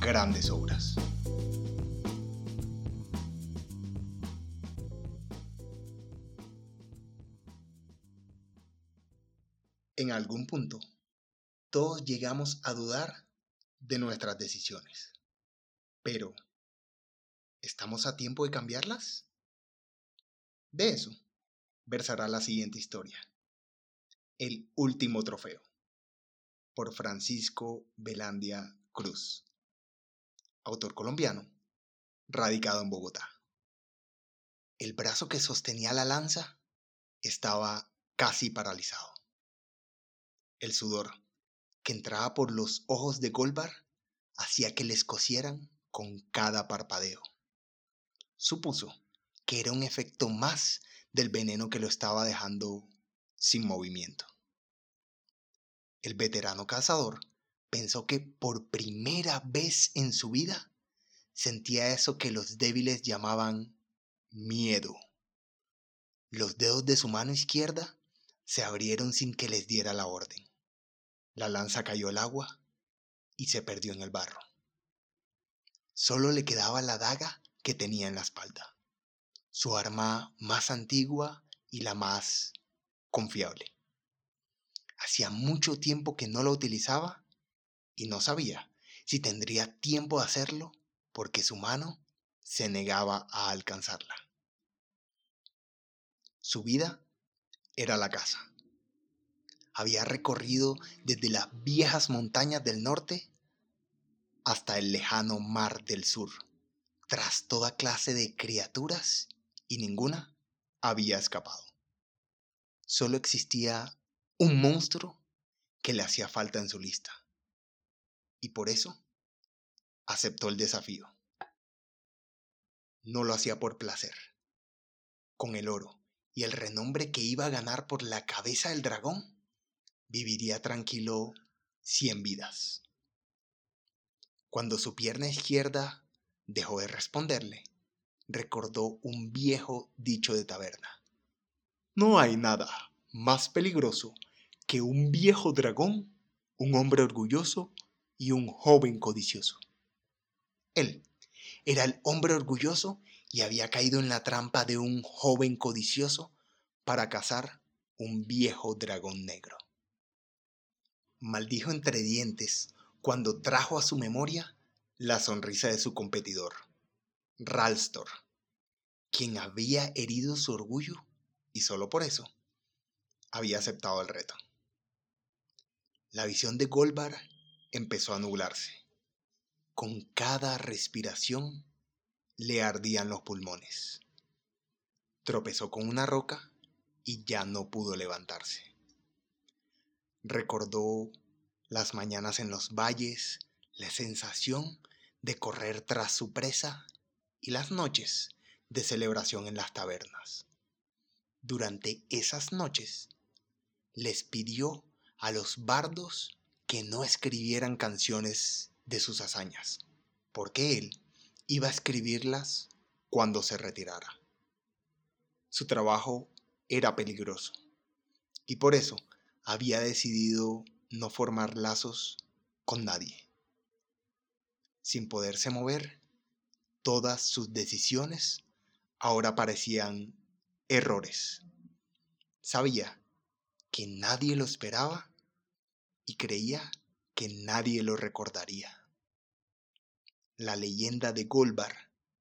grandes obras. En algún punto, todos llegamos a dudar de nuestras decisiones. Pero, ¿estamos a tiempo de cambiarlas? De eso versará la siguiente historia. El último trofeo. Por Francisco Velandia Cruz. Autor colombiano, radicado en Bogotá. El brazo que sostenía la lanza estaba casi paralizado. El sudor que entraba por los ojos de Golbar hacía que les cosieran con cada parpadeo. Supuso que era un efecto más del veneno que lo estaba dejando sin movimiento. El veterano cazador pensó que por primera vez en su vida sentía eso que los débiles llamaban miedo. Los dedos de su mano izquierda se abrieron sin que les diera la orden. La lanza cayó al agua y se perdió en el barro. Solo le quedaba la daga que tenía en la espalda su arma más antigua y la más confiable. Hacía mucho tiempo que no la utilizaba y no sabía si tendría tiempo de hacerlo porque su mano se negaba a alcanzarla. Su vida era la casa. Había recorrido desde las viejas montañas del norte hasta el lejano mar del sur, tras toda clase de criaturas y ninguna había escapado. Solo existía un monstruo que le hacía falta en su lista. Y por eso aceptó el desafío. No lo hacía por placer. Con el oro y el renombre que iba a ganar por la cabeza del dragón, viviría tranquilo cien vidas. Cuando su pierna izquierda dejó de responderle, recordó un viejo dicho de taberna. No hay nada más peligroso que un viejo dragón, un hombre orgulloso y un joven codicioso. Él era el hombre orgulloso y había caído en la trampa de un joven codicioso para cazar un viejo dragón negro. Maldijo entre dientes cuando trajo a su memoria la sonrisa de su competidor Ralstor, quien había herido su orgullo y solo por eso había aceptado el reto. La visión de Golbar empezó a nublarse. Con cada respiración le ardían los pulmones. Tropezó con una roca y ya no pudo levantarse. Recordó las mañanas en los valles, la sensación de correr tras su presa y las noches de celebración en las tabernas. Durante esas noches les pidió a los bardos que no escribieran canciones de sus hazañas, porque él iba a escribirlas cuando se retirara. Su trabajo era peligroso y por eso había decidido no formar lazos con nadie. Sin poderse mover, todas sus decisiones ahora parecían errores. Sabía que nadie lo esperaba y creía que nadie lo recordaría. La leyenda de Golbar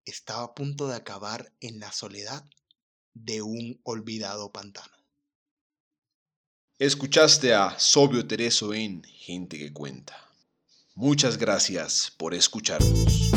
estaba a punto de acabar en la soledad de un olvidado pantano. Escuchaste a Sobio Tereso en Gente que Cuenta. Muchas gracias por escucharnos.